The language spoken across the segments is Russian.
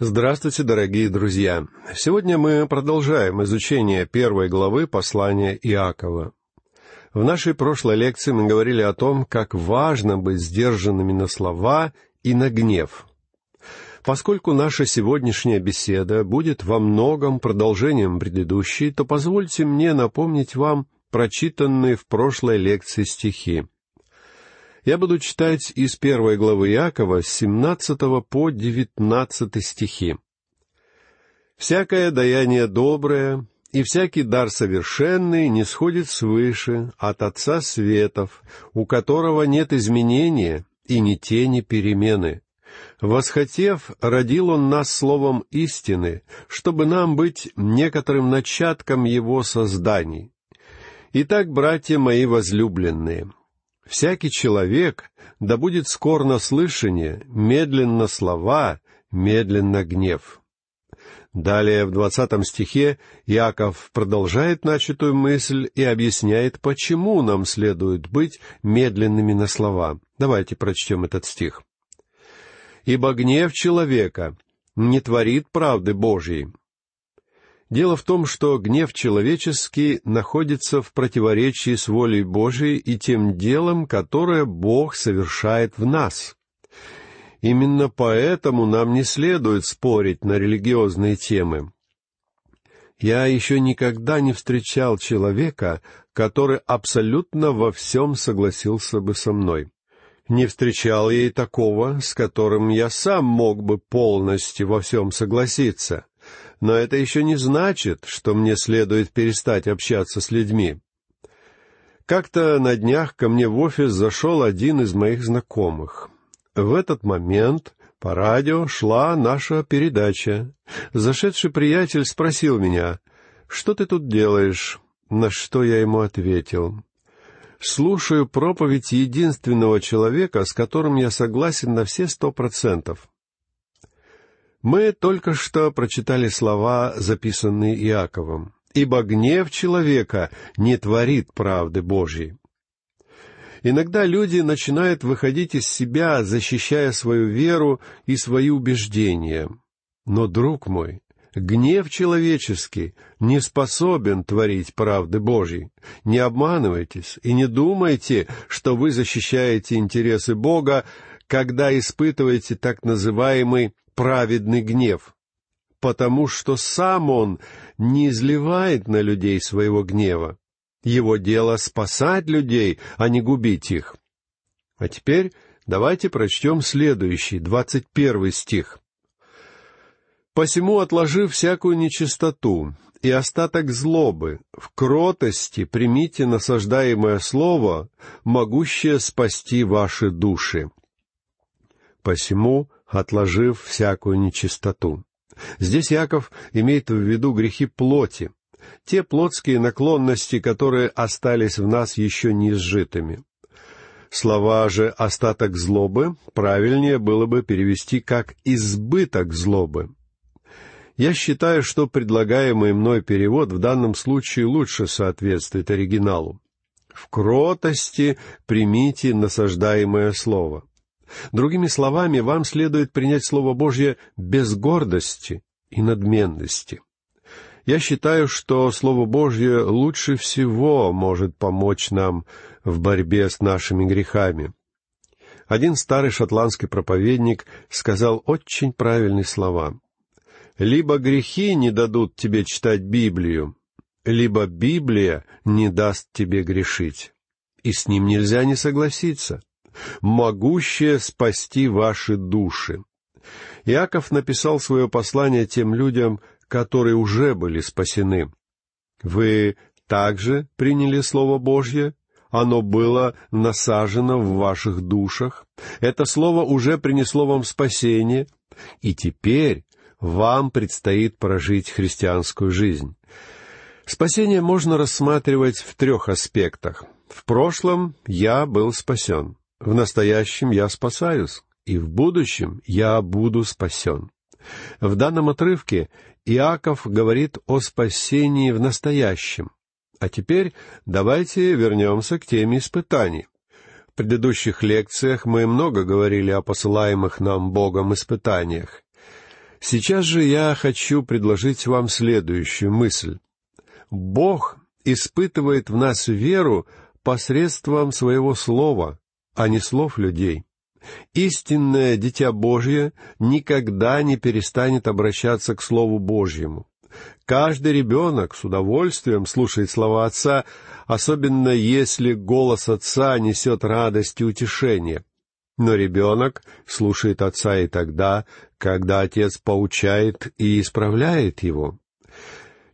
Здравствуйте, дорогие друзья! Сегодня мы продолжаем изучение первой главы послания Иакова. В нашей прошлой лекции мы говорили о том, как важно быть сдержанными на слова и на гнев. Поскольку наша сегодняшняя беседа будет во многом продолжением предыдущей, то позвольте мне напомнить вам прочитанные в прошлой лекции стихи. Я буду читать из первой главы Иакова с 17 по 19 стихи. «Всякое даяние доброе и всякий дар совершенный не сходит свыше от Отца Светов, у которого нет изменения и ни тени перемены. Восхотев, родил Он нас словом истины, чтобы нам быть некоторым начатком Его созданий. Итак, братья мои возлюбленные, Всякий человек да будет скор на слышание, медленно слова, медленно гнев. Далее в двадцатом стихе Яков продолжает начатую мысль и объясняет, почему нам следует быть медленными на слова. Давайте прочтем этот стих. «Ибо гнев человека не творит правды Божьей, Дело в том, что гнев человеческий находится в противоречии с волей Божией и тем делом, которое Бог совершает в нас. Именно поэтому нам не следует спорить на религиозные темы. Я еще никогда не встречал человека, который абсолютно во всем согласился бы со мной. Не встречал я и такого, с которым я сам мог бы полностью во всем согласиться но это еще не значит, что мне следует перестать общаться с людьми. Как-то на днях ко мне в офис зашел один из моих знакомых. В этот момент по радио шла наша передача. Зашедший приятель спросил меня, «Что ты тут делаешь?» На что я ему ответил, «Слушаю проповедь единственного человека, с которым я согласен на все сто процентов. Мы только что прочитали слова, записанные Иаковом. «Ибо гнев человека не творит правды Божьей». Иногда люди начинают выходить из себя, защищая свою веру и свои убеждения. Но, друг мой, гнев человеческий не способен творить правды Божьей. Не обманывайтесь и не думайте, что вы защищаете интересы Бога, когда испытываете так называемый праведный гнев, потому что сам он не изливает на людей своего гнева. Его дело спасать людей, а не губить их. А теперь давайте прочтем следующий, двадцать первый стих. «Посему, отложив всякую нечистоту и остаток злобы, в кротости примите насаждаемое слово, могущее спасти ваши души. Посему, отложив всякую нечистоту. Здесь Яков имеет в виду грехи плоти, те плотские наклонности, которые остались в нас еще не изжитыми. Слова же «остаток злобы» правильнее было бы перевести как «избыток злобы». Я считаю, что предлагаемый мной перевод в данном случае лучше соответствует оригиналу. В кротости примите насаждаемое слово. Другими словами, вам следует принять Слово Божье без гордости и надменности. Я считаю, что Слово Божье лучше всего может помочь нам в борьбе с нашими грехами. Один старый шотландский проповедник сказал очень правильные слова. «Либо грехи не дадут тебе читать Библию, либо Библия не даст тебе грешить». И с ним нельзя не согласиться могущее спасти ваши души. Иаков написал свое послание тем людям, которые уже были спасены. Вы также приняли Слово Божье? Оно было насажено в ваших душах. Это Слово уже принесло вам спасение, и теперь вам предстоит прожить христианскую жизнь. Спасение можно рассматривать в трех аспектах. В прошлом я был спасен. В настоящем я спасаюсь, и в будущем я буду спасен. В данном отрывке Иаков говорит о спасении в настоящем. А теперь давайте вернемся к теме испытаний. В предыдущих лекциях мы много говорили о посылаемых нам Богом испытаниях. Сейчас же я хочу предложить вам следующую мысль. Бог испытывает в нас веру посредством своего слова, а не слов людей. Истинное Дитя Божье никогда не перестанет обращаться к Слову Божьему. Каждый ребенок с удовольствием слушает слова Отца, особенно если голос Отца несет радость и утешение. Но ребенок слушает Отца и тогда, когда Отец поучает и исправляет его.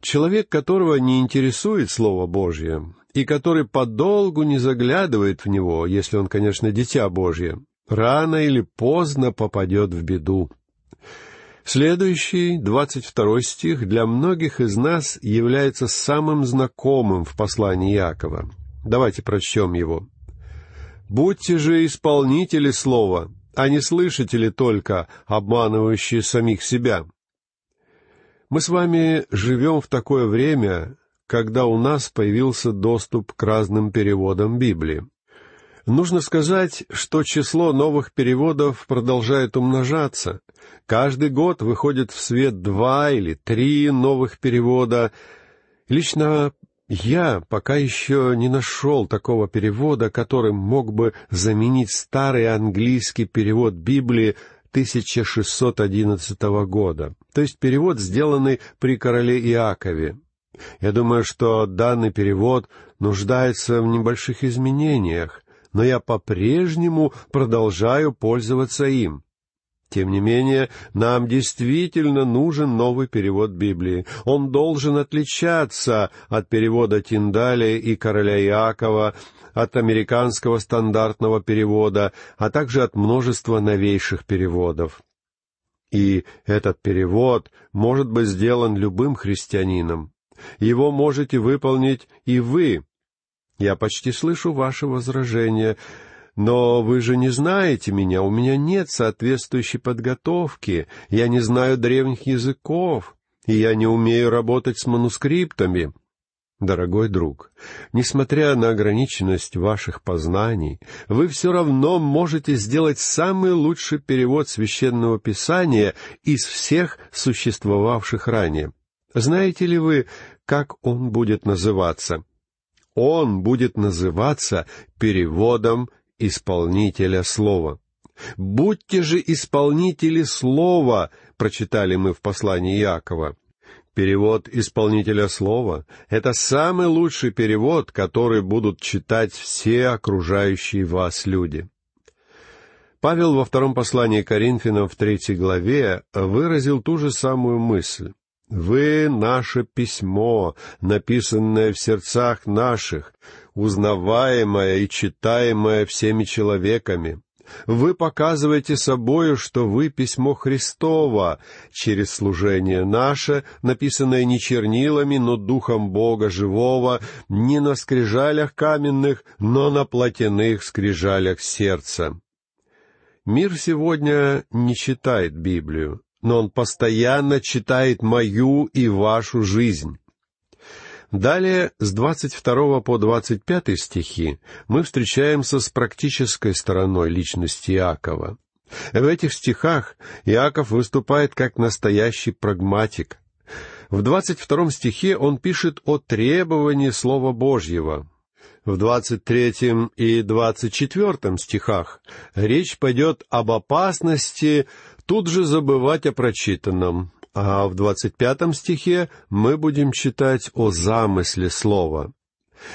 Человек, которого не интересует Слово Божье, и который подолгу не заглядывает в него, если он, конечно, дитя Божье, рано или поздно попадет в беду. Следующий, двадцать второй стих, для многих из нас является самым знакомым в послании Якова. Давайте прочтем его. «Будьте же исполнители слова, а не слышатели только, обманывающие самих себя». Мы с вами живем в такое время, когда у нас появился доступ к разным переводам Библии. Нужно сказать, что число новых переводов продолжает умножаться. Каждый год выходит в свет два или три новых перевода. Лично я пока еще не нашел такого перевода, который мог бы заменить старый английский перевод Библии 1611 года, то есть перевод, сделанный при короле Иакове. Я думаю, что данный перевод нуждается в небольших изменениях, но я по-прежнему продолжаю пользоваться им. Тем не менее, нам действительно нужен новый перевод Библии. Он должен отличаться от перевода Тиндаля и короля Иакова, от американского стандартного перевода, а также от множества новейших переводов. И этот перевод может быть сделан любым христианином. Его можете выполнить и вы. Я почти слышу ваше возражение. Но вы же не знаете меня, у меня нет соответствующей подготовки, я не знаю древних языков, и я не умею работать с манускриптами. Дорогой друг, несмотря на ограниченность ваших познаний, вы все равно можете сделать самый лучший перевод священного писания из всех существовавших ранее. Знаете ли вы, как он будет называться? Он будет называться переводом исполнителя слова. «Будьте же исполнители слова», прочитали мы в послании Якова. Перевод исполнителя слова — это самый лучший перевод, который будут читать все окружающие вас люди. Павел во втором послании Коринфянам в третьей главе выразил ту же самую мысль. «Вы — наше письмо, написанное в сердцах наших, узнаваемое и читаемое всеми человеками. Вы показываете собою, что вы письмо Христово, через служение наше, написанное не чернилами, но духом Бога живого, не на скрижалях каменных, но на плотяных скрижалях сердца. Мир сегодня не читает Библию, но он постоянно читает мою и вашу жизнь. Далее, с 22 по 25 стихи, мы встречаемся с практической стороной личности Иакова. В этих стихах Иаков выступает как настоящий прагматик. В 22 стихе он пишет о требовании Слова Божьего. В 23 и 24 стихах речь пойдет об опасности тут же забывать о прочитанном, а в двадцать пятом стихе мы будем читать о замысле слова.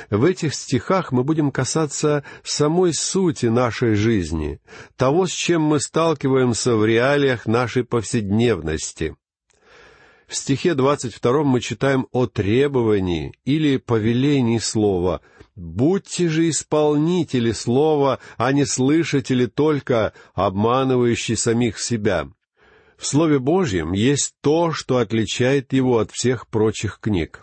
В этих стихах мы будем касаться самой сути нашей жизни, того, с чем мы сталкиваемся в реалиях нашей повседневности. В стихе двадцать втором мы читаем о требовании или повелении слова «Будьте же исполнители слова, а не слышатели только, обманывающие самих себя». В Слове Божьем есть то, что отличает его от всех прочих книг.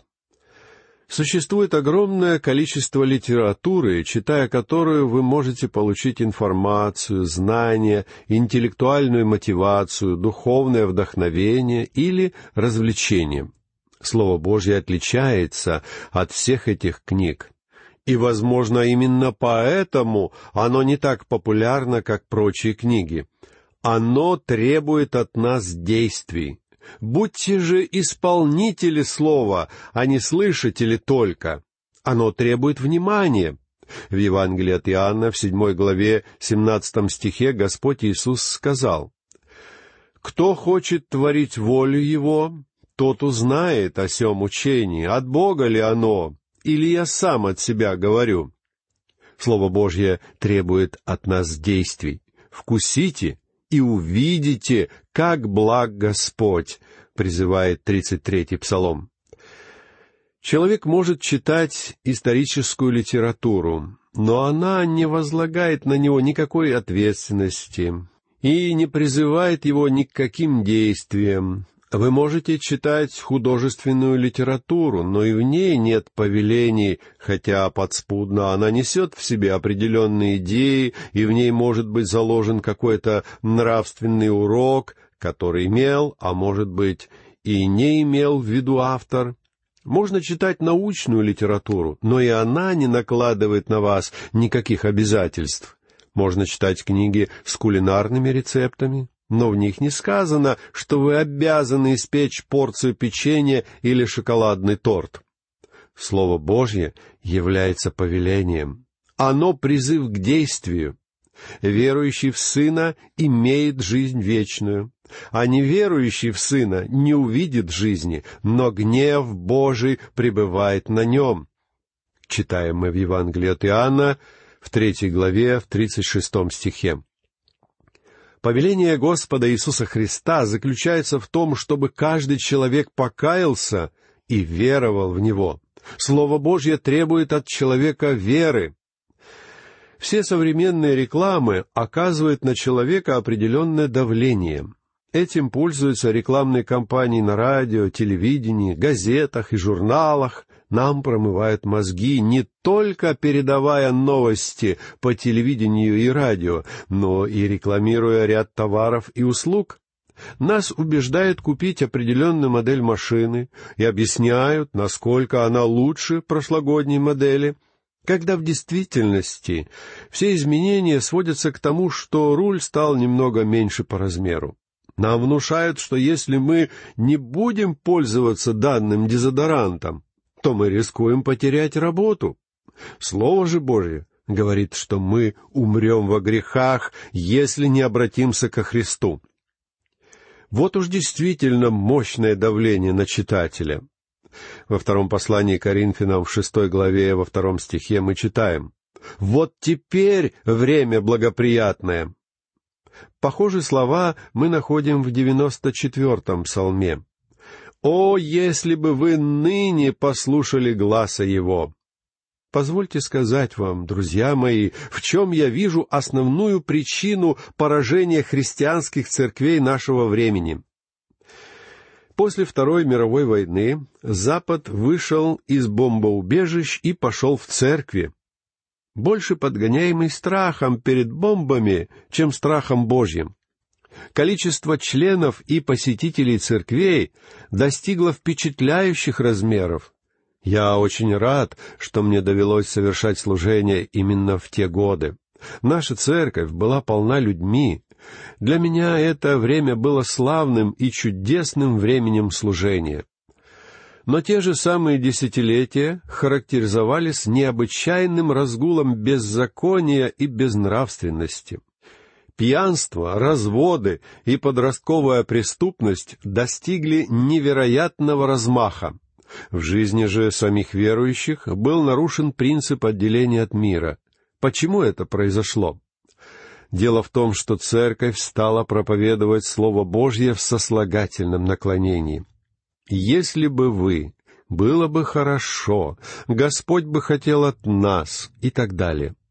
Существует огромное количество литературы, читая которую вы можете получить информацию, знания, интеллектуальную мотивацию, духовное вдохновение или развлечение. Слово Божье отличается от всех этих книг. И, возможно, именно поэтому оно не так популярно, как прочие книги. Оно требует от нас действий. Будьте же исполнители слова, а не слышатели только. Оно требует внимания. В Евангелии от Иоанна в седьмой главе, семнадцатом стихе Господь Иисус сказал, «Кто хочет творить волю Его, тот узнает о сем учении, от Бога ли оно, или я сам от себя говорю». Слово Божье требует от нас действий. «Вкусите и увидите, как благ Господь», призывает 33-й псалом. Человек может читать историческую литературу, но она не возлагает на него никакой ответственности и не призывает его ни к каким действиям. Вы можете читать художественную литературу, но и в ней нет повелений, хотя подспудно она несет в себе определенные идеи, и в ней может быть заложен какой-то нравственный урок, который имел, а может быть, и не имел в виду автор. Можно читать научную литературу, но и она не накладывает на вас никаких обязательств. Можно читать книги с кулинарными рецептами, но в них не сказано, что вы обязаны испечь порцию печенья или шоколадный торт. Слово Божье является повелением. Оно призыв к действию. Верующий в Сына имеет жизнь вечную, а неверующий в Сына не увидит жизни, но гнев Божий пребывает на нем. Читаем мы в Евангелии от Иоанна в третьей главе, в тридцать шестом стихе. Повеление Господа Иисуса Христа заключается в том, чтобы каждый человек покаялся и веровал в Него. Слово Божье требует от человека веры. Все современные рекламы оказывают на человека определенное давление. Этим пользуются рекламные кампании на радио, телевидении, газетах и журналах, нам промывают мозги, не только передавая новости по телевидению и радио, но и рекламируя ряд товаров и услуг. Нас убеждают купить определенную модель машины и объясняют, насколько она лучше прошлогодней модели, когда в действительности все изменения сводятся к тому, что руль стал немного меньше по размеру. Нам внушают, что если мы не будем пользоваться данным дезодорантом, то мы рискуем потерять работу. Слово же Божье говорит, что мы умрем во грехах, если не обратимся ко Христу. Вот уж действительно мощное давление на читателя. Во втором послании Коринфянам в шестой главе во втором стихе мы читаем «Вот теперь время благоприятное». Похожие слова мы находим в девяносто четвертом псалме. «О, если бы вы ныне послушали гласа его!» Позвольте сказать вам, друзья мои, в чем я вижу основную причину поражения христианских церквей нашего времени. После Второй мировой войны Запад вышел из бомбоубежищ и пошел в церкви, больше подгоняемый страхом перед бомбами, чем страхом Божьим. Количество членов и посетителей церквей достигло впечатляющих размеров. Я очень рад, что мне довелось совершать служение именно в те годы. Наша церковь была полна людьми. Для меня это время было славным и чудесным временем служения. Но те же самые десятилетия характеризовались необычайным разгулом беззакония и безнравственности пьянство, разводы и подростковая преступность достигли невероятного размаха. В жизни же самих верующих был нарушен принцип отделения от мира. Почему это произошло? Дело в том, что церковь стала проповедовать Слово Божье в сослагательном наклонении. «Если бы вы, было бы хорошо, Господь бы хотел от нас» и так далее —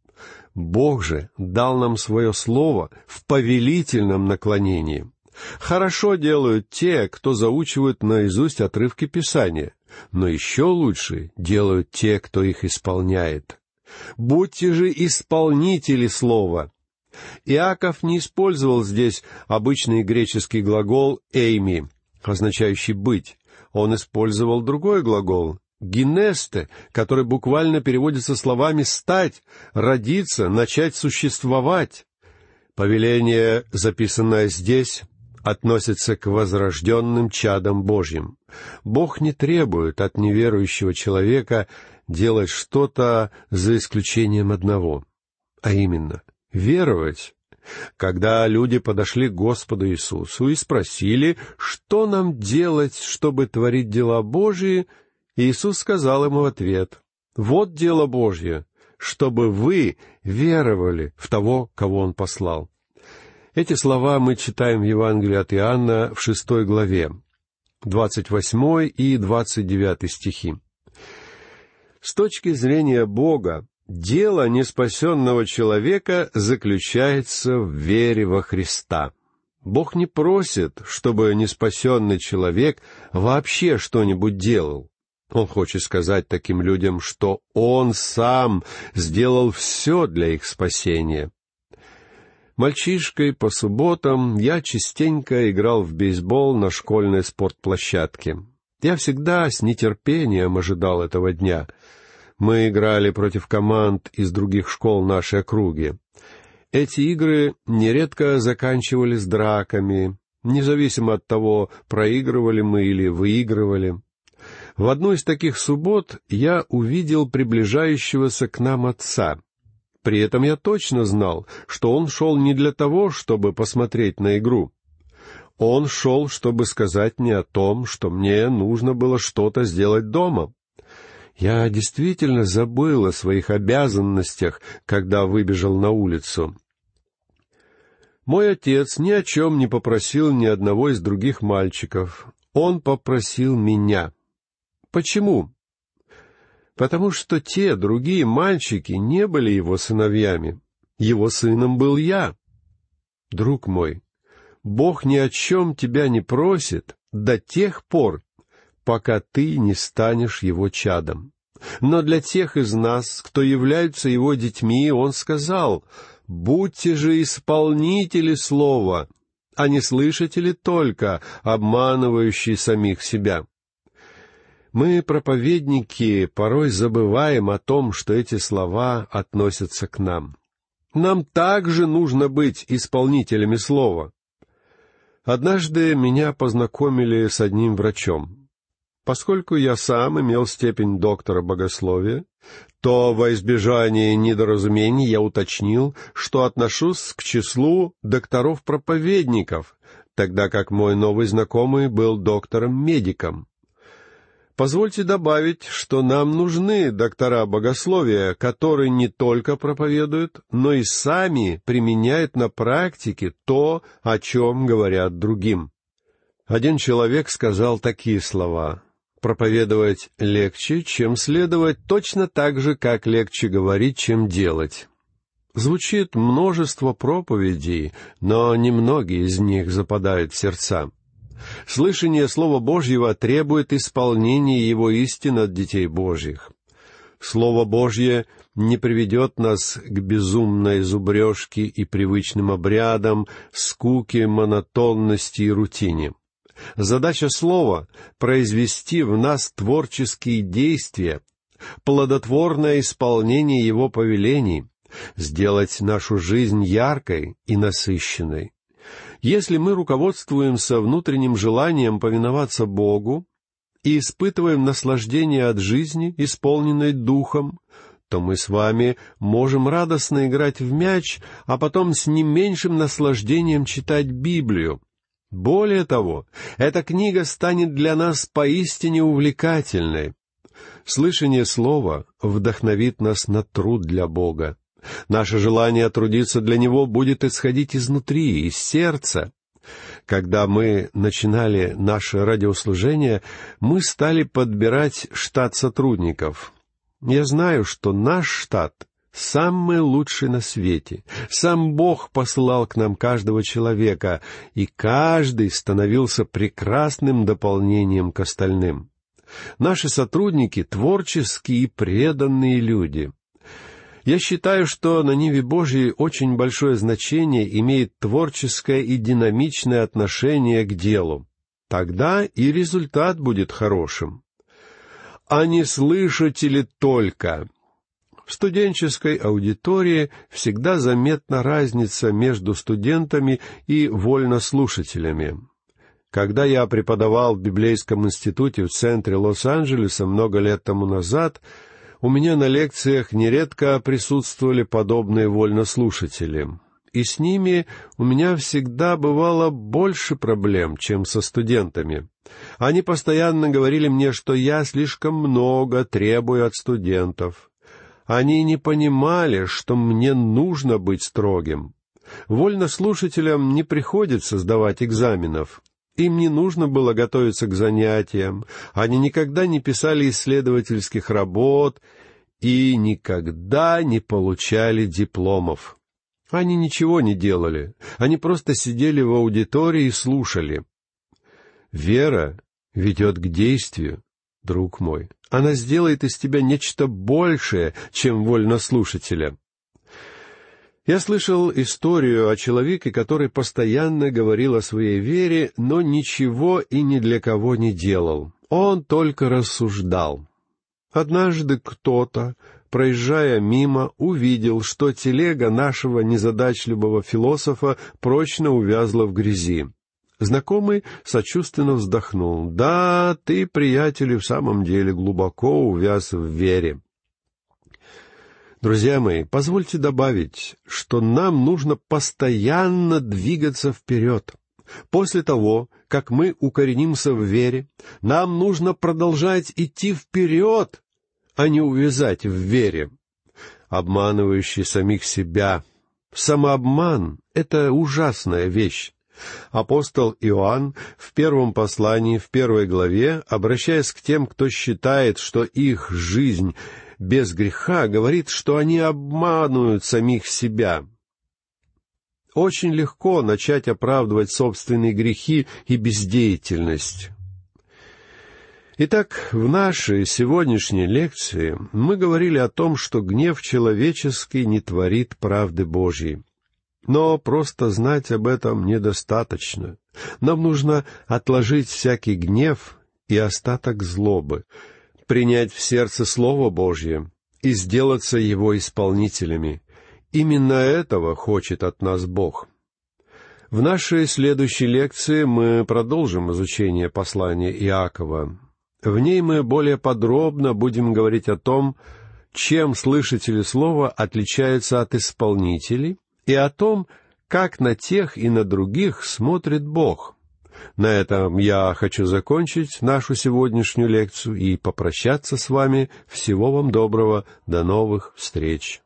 Бог же дал нам свое слово в повелительном наклонении. Хорошо делают те, кто заучивают наизусть отрывки Писания, но еще лучше делают те, кто их исполняет. Будьте же исполнители слова. Иаков не использовал здесь обычный греческий глагол «эйми», означающий «быть». Он использовал другой глагол генесте, который буквально переводится словами «стать», «родиться», «начать существовать». Повеление, записанное здесь, относится к возрожденным чадам Божьим. Бог не требует от неверующего человека делать что-то за исключением одного, а именно веровать. Когда люди подошли к Господу Иисусу и спросили, что нам делать, чтобы творить дела Божии, Иисус сказал им в ответ, «Вот дело Божье, чтобы вы веровали в того, кого Он послал». Эти слова мы читаем в Евангелии от Иоанна в шестой главе, двадцать восьмой и двадцать девятый стихи. С точки зрения Бога, дело неспасенного человека заключается в вере во Христа. Бог не просит, чтобы неспасенный человек вообще что-нибудь делал. Он хочет сказать таким людям, что Он сам сделал все для их спасения. Мальчишкой по субботам я частенько играл в бейсбол на школьной спортплощадке. Я всегда с нетерпением ожидал этого дня. Мы играли против команд из других школ нашей округи. Эти игры нередко заканчивались драками, независимо от того, проигрывали мы или выигрывали. В одну из таких суббот я увидел приближающегося к нам отца. При этом я точно знал, что он шел не для того, чтобы посмотреть на игру. Он шел, чтобы сказать мне о том, что мне нужно было что-то сделать дома. Я действительно забыл о своих обязанностях, когда выбежал на улицу. Мой отец ни о чем не попросил ни одного из других мальчиков. Он попросил меня. Почему? потому что те другие мальчики не были его сыновьями. Его сыном был я. Друг мой, Бог ни о чем тебя не просит до тех пор, пока ты не станешь его чадом. Но для тех из нас, кто являются его детьми, он сказал, «Будьте же исполнители слова, а не слышатели только, обманывающие самих себя». Мы, проповедники, порой забываем о том, что эти слова относятся к нам. Нам также нужно быть исполнителями слова. Однажды меня познакомили с одним врачом. Поскольку я сам имел степень доктора богословия, то во избежание недоразумений я уточнил, что отношусь к числу докторов-проповедников, тогда как мой новый знакомый был доктором-медиком. Позвольте добавить, что нам нужны доктора богословия, которые не только проповедуют, но и сами применяют на практике то, о чем говорят другим. Один человек сказал такие слова. Проповедовать легче, чем следовать, точно так же, как легче говорить, чем делать. Звучит множество проповедей, но немногие из них западают в сердца. Слышание Слова Божьего требует исполнения Его истин от детей Божьих. Слово Божье не приведет нас к безумной зубрежке и привычным обрядам, скуке, монотонности и рутине. Задача Слова — произвести в нас творческие действия, плодотворное исполнение Его повелений, сделать нашу жизнь яркой и насыщенной. Если мы руководствуемся внутренним желанием повиноваться Богу и испытываем наслаждение от жизни, исполненной Духом, то мы с вами можем радостно играть в мяч, а потом с не меньшим наслаждением читать Библию. Более того, эта книга станет для нас поистине увлекательной. Слышание слова вдохновит нас на труд для Бога. Наше желание трудиться для Него будет исходить изнутри, из сердца. Когда мы начинали наше радиослужение, мы стали подбирать штат сотрудников. Я знаю, что наш штат самый лучший на свете. Сам Бог послал к нам каждого человека, и каждый становился прекрасным дополнением к остальным. Наши сотрудники — творческие и преданные люди. Я считаю, что на Ниве Божьей очень большое значение имеет творческое и динамичное отношение к делу. Тогда и результат будет хорошим. А не слышатели только. В студенческой аудитории всегда заметна разница между студентами и вольнослушателями. Когда я преподавал в Библейском институте в центре Лос-Анджелеса много лет тому назад, у меня на лекциях нередко присутствовали подобные вольнослушатели, и с ними у меня всегда бывало больше проблем, чем со студентами. Они постоянно говорили мне, что я слишком много требую от студентов. Они не понимали, что мне нужно быть строгим. Вольнослушателям не приходится сдавать экзаменов. Им не нужно было готовиться к занятиям, они никогда не писали исследовательских работ и никогда не получали дипломов. Они ничего не делали, они просто сидели в аудитории и слушали. Вера ведет к действию, друг мой. Она сделает из тебя нечто большее, чем вольнослушателя. Я слышал историю о человеке, который постоянно говорил о своей вере, но ничего и ни для кого не делал. Он только рассуждал. Однажды кто-то, проезжая мимо, увидел, что телега нашего незадачливого философа прочно увязла в грязи. Знакомый сочувственно вздохнул. «Да, ты, приятель, в самом деле глубоко увяз в вере. Друзья мои, позвольте добавить, что нам нужно постоянно двигаться вперед. После того, как мы укоренимся в вере, нам нужно продолжать идти вперед, а не увязать в вере. Обманывающий самих себя. Самообман — это ужасная вещь. Апостол Иоанн в первом послании, в первой главе, обращаясь к тем, кто считает, что их жизнь без греха, говорит, что они обманывают самих себя. Очень легко начать оправдывать собственные грехи и бездеятельность. Итак, в нашей сегодняшней лекции мы говорили о том, что гнев человеческий не творит правды Божьей. Но просто знать об этом недостаточно. Нам нужно отложить всякий гнев и остаток злобы, принять в сердце Слово Божье и сделаться его исполнителями. Именно этого хочет от нас Бог. В нашей следующей лекции мы продолжим изучение послания Иакова. В ней мы более подробно будем говорить о том, чем слышатели слова отличаются от исполнителей, и о том, как на тех и на других смотрит Бог. На этом я хочу закончить нашу сегодняшнюю лекцию и попрощаться с вами. Всего вам доброго. До новых встреч.